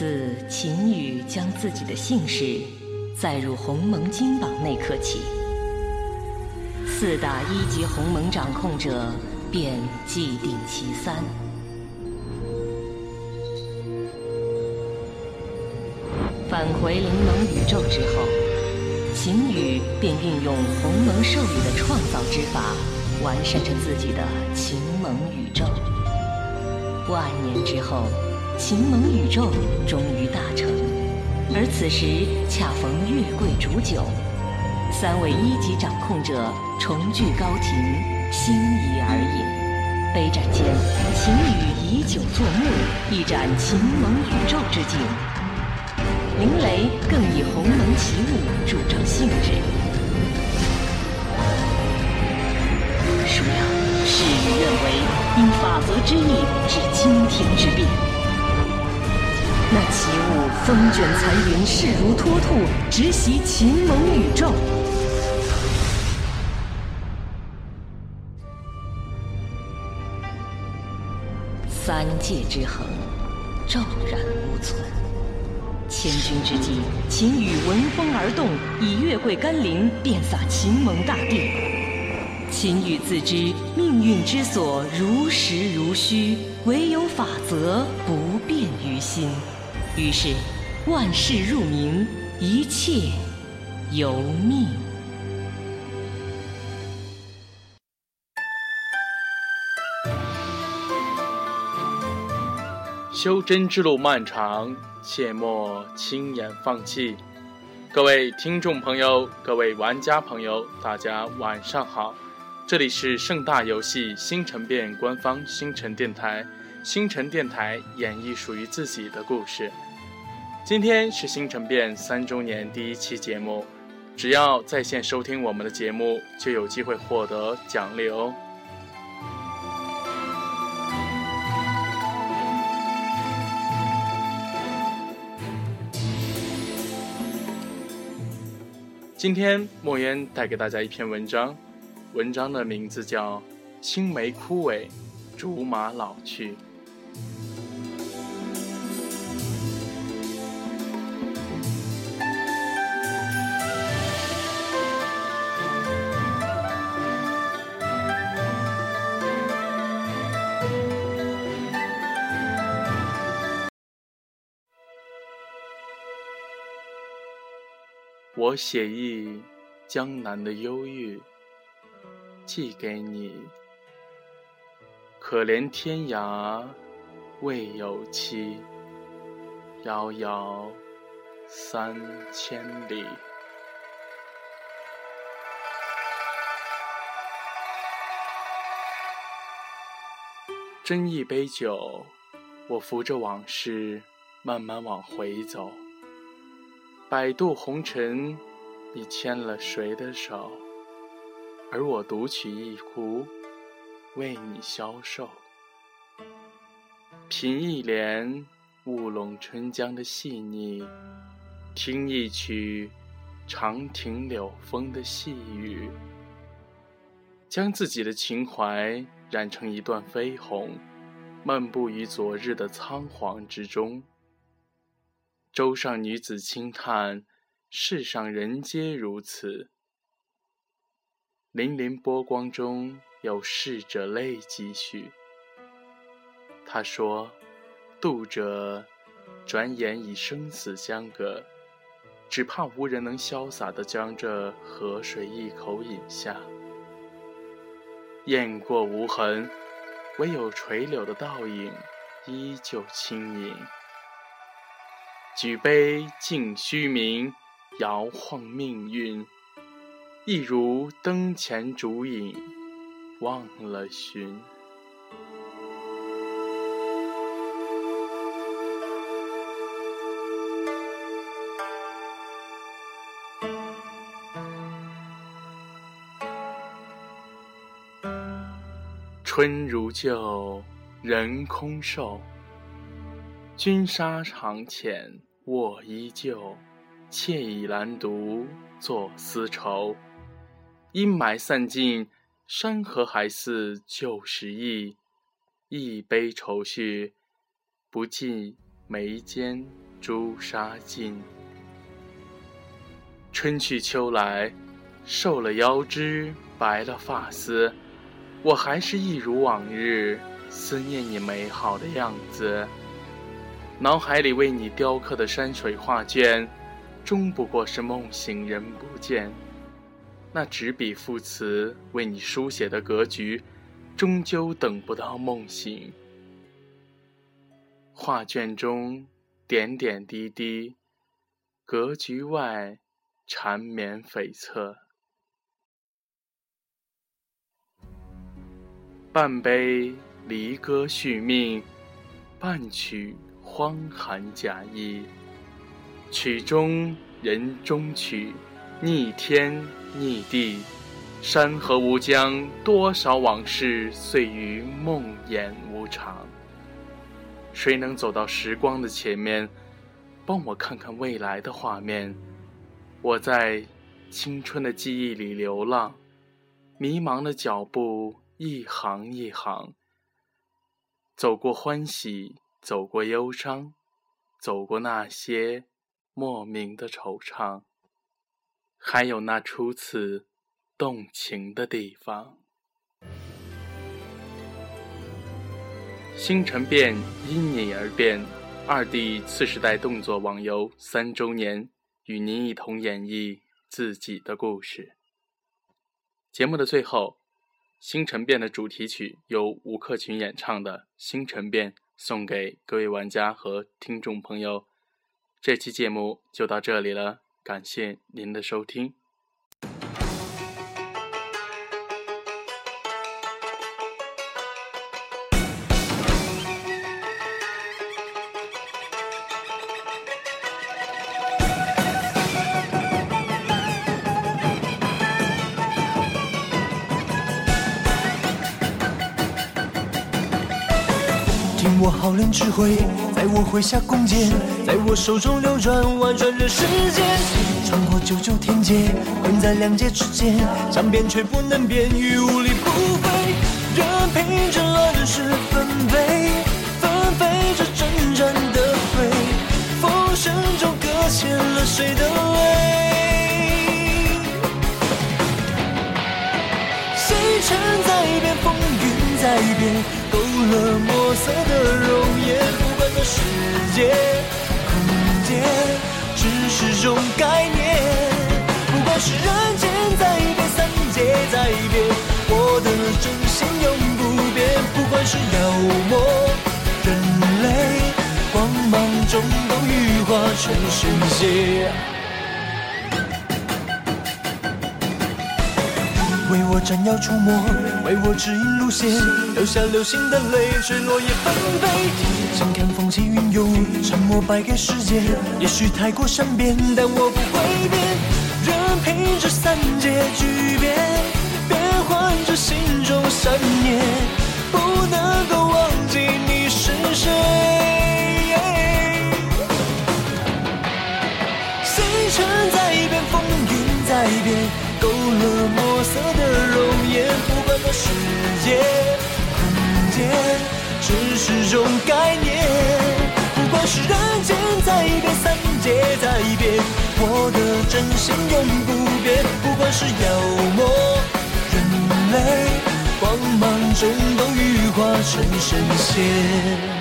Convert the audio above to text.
自秦羽将自己的姓氏载入鸿蒙金榜那刻起，四大一级鸿蒙掌控者便既定其三。返回灵蒙宇宙之后，秦羽便运用鸿蒙授予的创造之法，完善着自己的秦蒙宇宙。万年之后。秦蒙宇宙终于大成，而此时恰逢月桂煮酒，三位一级掌控者重聚高庭，心仪而饮。杯盏间，秦羽以酒作幕，一展秦蒙宇宙之境。林雷更以鸿蒙奇物助长兴致。孰料事与愿违，因法则之意致惊天之变。那奇物风卷残云，势如脱兔，直袭秦蒙宇宙。三界之衡骤然无存。千钧之际，秦羽闻风而动，以月桂甘霖遍洒秦蒙大地。秦羽自知命运之所如实如虚，唯有法则不变于心。于是，万事入冥，一切由命。修真之路漫长，切莫轻言放弃。各位听众朋友，各位玩家朋友，大家晚上好！这里是盛大游戏星辰变官方星辰电台。星辰电台演绎属于自己的故事。今天是星辰变三周年第一期节目，只要在线收听我们的节目，就有机会获得奖励哦。今天墨渊带给大家一篇文章，文章的名字叫《青梅枯萎，竹马老去》。我写意江南的忧郁，寄给你。可怜天涯未有期，遥遥三千里。斟一杯酒，我扶着往事，慢慢往回走。百渡红尘，你牵了谁的手？而我独取一壶，为你消瘦。品一帘雾笼春江的细腻，听一曲长亭柳风的细雨，将自己的情怀染成一段绯红，漫步于昨日的仓皇之中。舟上女子轻叹：“世上人皆如此。”粼粼波光中有逝者泪几许。他说：“渡者转眼已生死相隔，只怕无人能潇洒地将这河水一口饮下。雁过无痕，唯有垂柳的倒影依旧轻盈。”举杯敬虚名，摇晃命运，一如灯前烛影，忘了寻。春如旧，人空瘦。君沙长浅。我依旧，妾倚兰独坐丝绸。阴霾散尽，山河还似旧时意。一杯愁绪，不尽眉间朱砂尽。春去秋来，瘦了腰肢，白了发丝，我还是一如往日，思念你美好的样子。脑海里为你雕刻的山水画卷，终不过是梦醒人不见。那执笔赋词为你书写的格局，终究等不到梦醒。画卷中点点滴滴，格局外。缠绵悱恻，半杯离歌续命，半曲荒寒假意。曲中人中曲，逆天逆地，山河无疆，多少往事碎于梦魇无常。谁能走到时光的前面，帮我看看未来的画面？我在青春的记忆里流浪，迷茫的脚步一行一行，走过欢喜，走过忧伤，走过那些莫名的惆怅，还有那初次动情的地方。星辰变，因你而变。二弟次时代动作网游三周年。与您一同演绎自己的故事。节目的最后，《星辰变》的主题曲由吴克群演唱的《星辰变》送给各位玩家和听众朋友。这期节目就到这里了，感谢您的收听。我号令指挥，在我麾下弓箭，在我手中流转，婉转人世间。穿过九九天劫，困在两界之间，想变却不能变，与无力不飞。任凭这乱世纷飞，纷飞着征战的飞，风声中搁浅了谁的泪？星辰在变，风云在变。了墨色的容颜，不管那世界、空间，只是种概念。不管是人间在变，三界在变，我的真心永不变。不管是妖魔、人类，光芒中都羽化成神仙。为我斩妖除魔，为我指引路线，留下流星的泪水，落叶纷飞。想看风起云涌，沉默败给时间。也许太过善变，但我不会变。任凭这三界巨变，变换着心中善念，不能够忘记你是谁。星辰在变，风云在变。勾勒墨色的，不管那世界、空间，只是种概念。不管是人间在变，三界在变，我的真心永不变。不管是妖魔、人类，光芒中都羽化成神仙。